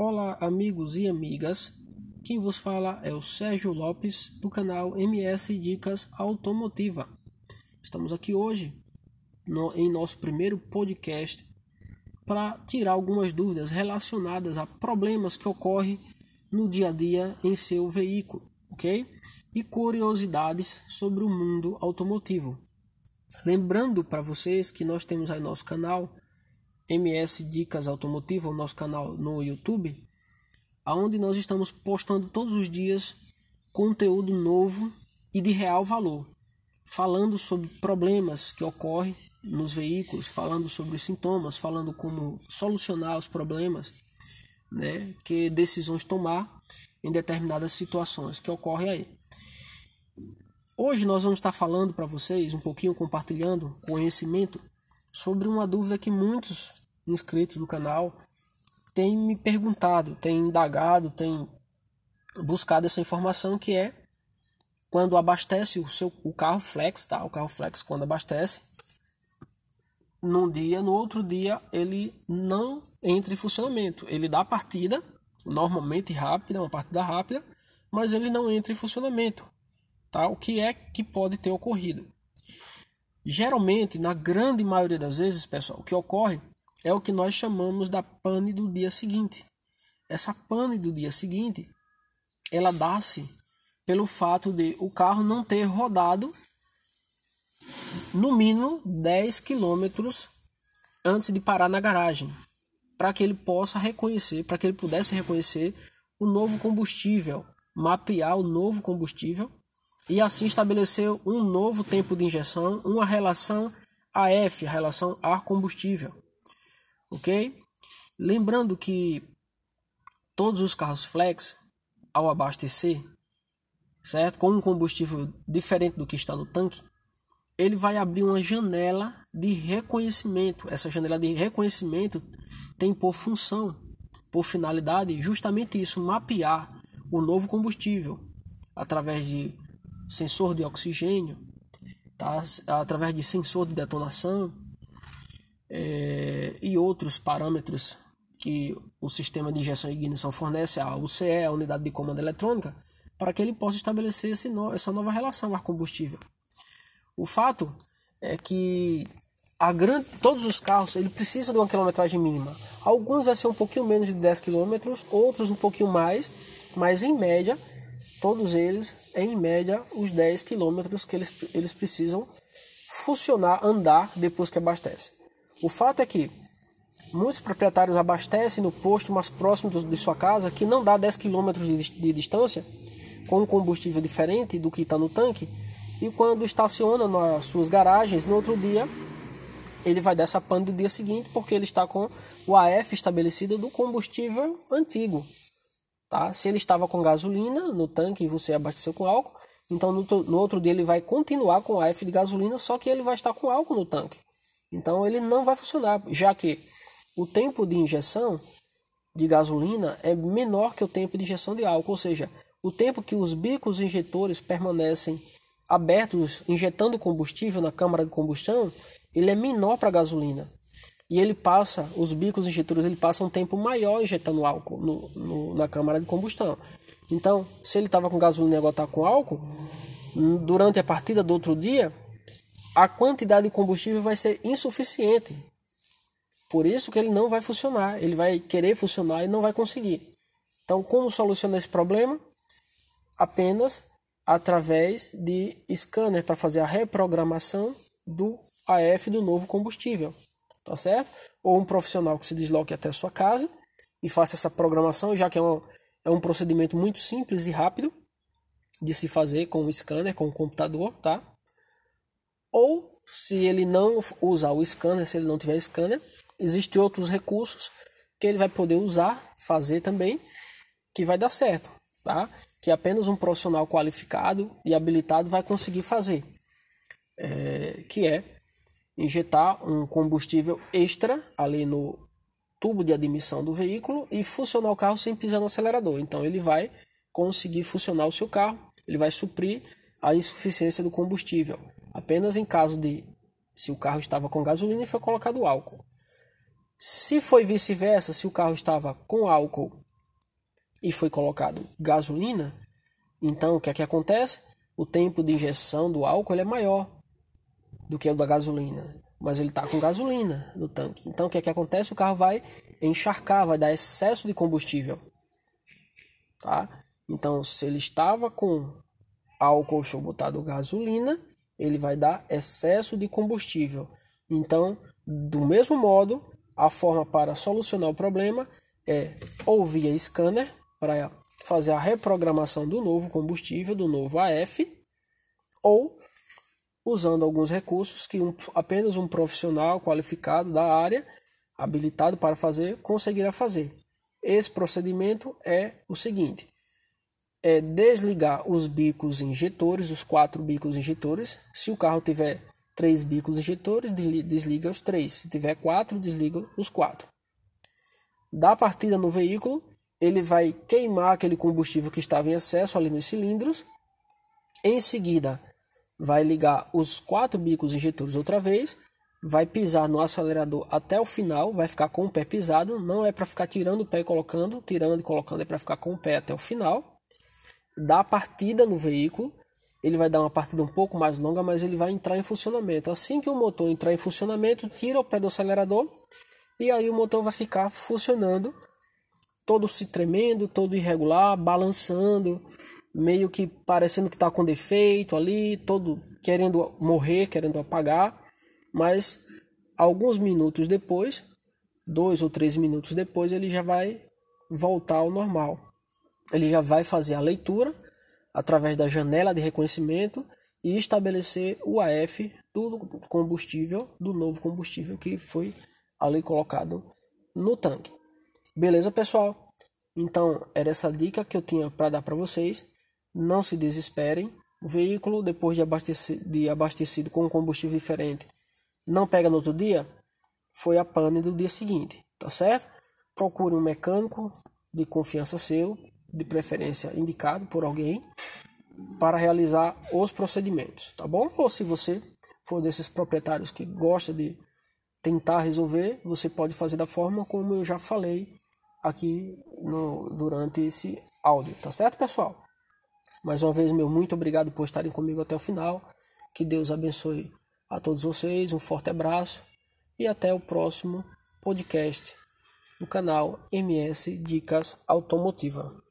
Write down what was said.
Olá, amigos e amigas. Quem vos fala é o Sérgio Lopes, do canal MS Dicas Automotiva. Estamos aqui hoje no, em nosso primeiro podcast para tirar algumas dúvidas relacionadas a problemas que ocorrem no dia a dia em seu veículo, ok? E curiosidades sobre o mundo automotivo. Lembrando para vocês que nós temos aí nosso canal MS Dicas Automotiva, o nosso canal no YouTube, aonde nós estamos postando todos os dias conteúdo novo e de real valor, falando sobre problemas que ocorrem nos veículos, falando sobre os sintomas, falando como solucionar os problemas, né, que decisões tomar em determinadas situações que ocorrem aí. Hoje nós vamos estar falando para vocês um pouquinho compartilhando conhecimento sobre uma dúvida que muitos inscritos do canal têm me perguntado, têm indagado, têm buscado essa informação que é quando abastece o seu o carro flex, tá? O carro flex quando abastece num dia, no outro dia ele não entra em funcionamento. Ele dá partida normalmente rápida, uma partida rápida, mas ele não entra em funcionamento. Tá? O que é que pode ter ocorrido? Geralmente, na grande maioria das vezes, pessoal, o que ocorre é o que nós chamamos da pane do dia seguinte. Essa pane do dia seguinte, ela dá-se pelo fato de o carro não ter rodado no mínimo 10 quilômetros antes de parar na garagem, para que ele possa reconhecer, para que ele pudesse reconhecer o novo combustível, mapear o novo combustível e assim estabelecer um novo tempo de injeção, uma relação AF, relação ar-combustível. Ok? Lembrando que todos os carros flex, ao abastecer, certo? Com um combustível diferente do que está no tanque, ele vai abrir uma janela de reconhecimento. Essa janela de reconhecimento tem por função, por finalidade, justamente isso, mapear o novo combustível através de sensor de oxigênio, tá? através de sensor de detonação é, e outros parâmetros que o sistema de injeção e ignição fornece à UCE, a unidade de comando eletrônica, para que ele possa estabelecer no, essa nova relação ar-combustível. O fato é que a grande, todos os carros ele precisa de uma quilometragem mínima. Alguns vai ser um pouquinho menos de 10 km, outros um pouquinho mais, mas em média todos eles em média os 10 quilômetros que eles, eles precisam funcionar, andar depois que abastece. O fato é que muitos proprietários abastecem no posto mais próximo de sua casa, que não dá 10 quilômetros de, distância, com um combustível diferente do que está no tanque, e quando estaciona nas suas garagens, no outro dia ele vai dessa pane do dia seguinte, porque ele está com o AF estabelecido do combustível antigo. Tá? Se ele estava com gasolina no tanque e você abasteceu com álcool, então no, no outro dia ele vai continuar com AF de gasolina, só que ele vai estar com álcool no tanque. Então ele não vai funcionar, já que o tempo de injeção de gasolina é menor que o tempo de injeção de álcool, ou seja, o tempo que os bicos injetores permanecem abertos injetando combustível na câmara de combustão, ele é menor para a gasolina e ele passa, os bicos injetores, ele passa um tempo maior injetando álcool no, no na câmara de combustão. Então, se ele estava com gasolina e agora está com álcool, durante a partida do outro dia, a quantidade de combustível vai ser insuficiente. Por isso que ele não vai funcionar. Ele vai querer funcionar e não vai conseguir. Então, como solucionar esse problema? Apenas através de scanner para fazer a reprogramação do AF do novo combustível tá certo? Ou um profissional que se desloque até a sua casa e faça essa programação, já que é um, é um procedimento muito simples e rápido de se fazer com o scanner, com o computador, tá? Ou se ele não usar o scanner, se ele não tiver scanner, existem outros recursos que ele vai poder usar, fazer também, que vai dar certo, tá? Que apenas um profissional qualificado e habilitado vai conseguir fazer, é, que é injetar um combustível extra ali no tubo de admissão do veículo e funcionar o carro sem pisar no acelerador. Então ele vai conseguir funcionar o seu carro, ele vai suprir a insuficiência do combustível. Apenas em caso de se o carro estava com gasolina e foi colocado álcool. Se foi vice-versa, se o carro estava com álcool e foi colocado gasolina, então o que é que acontece? O tempo de injeção do álcool é maior do que o da gasolina, mas ele está com gasolina no tanque. Então o que é que acontece? O carro vai encharcar, vai dar excesso de combustível. Tá? Então se ele estava com álcool show botado gasolina, ele vai dar excesso de combustível. Então, do mesmo modo, a forma para solucionar o problema é ou via scanner para fazer a reprogramação do novo combustível, do novo AF, ou usando alguns recursos que um, apenas um profissional qualificado da área, habilitado para fazer, conseguirá fazer. Esse procedimento é o seguinte: é desligar os bicos injetores, os quatro bicos injetores. Se o carro tiver três bicos injetores, desliga os três. Se tiver quatro, desliga os quatro. Da partida no veículo, ele vai queimar aquele combustível que estava em excesso ali nos cilindros. Em seguida, vai ligar os quatro bicos injetores outra vez, vai pisar no acelerador até o final, vai ficar com o pé pisado, não é para ficar tirando o pé e colocando, tirando e colocando, é para ficar com o pé até o final. Dá partida no veículo, ele vai dar uma partida um pouco mais longa, mas ele vai entrar em funcionamento. Assim que o motor entrar em funcionamento, tira o pé do acelerador e aí o motor vai ficar funcionando, todo se tremendo, todo irregular, balançando, meio que parecendo que está com defeito ali, todo querendo morrer, querendo apagar, mas alguns minutos depois, dois ou três minutos depois, ele já vai voltar ao normal. Ele já vai fazer a leitura através da janela de reconhecimento e estabelecer o AF do combustível, do novo combustível que foi ali colocado no tanque. Beleza, pessoal? Então, era essa dica que eu tinha para dar para vocês. Não se desesperem. O veículo, depois de abastecido, de abastecido com um combustível diferente, não pega no outro dia, foi a pane do dia seguinte, tá certo? Procure um mecânico de confiança seu, de preferência indicado por alguém, para realizar os procedimentos, tá bom? Ou se você for desses proprietários que gosta de tentar resolver, você pode fazer da forma como eu já falei aqui no, durante esse áudio, tá certo, pessoal? Mais uma vez, meu muito obrigado por estarem comigo até o final. Que Deus abençoe a todos vocês, um forte abraço e até o próximo podcast do canal MS Dicas Automotiva.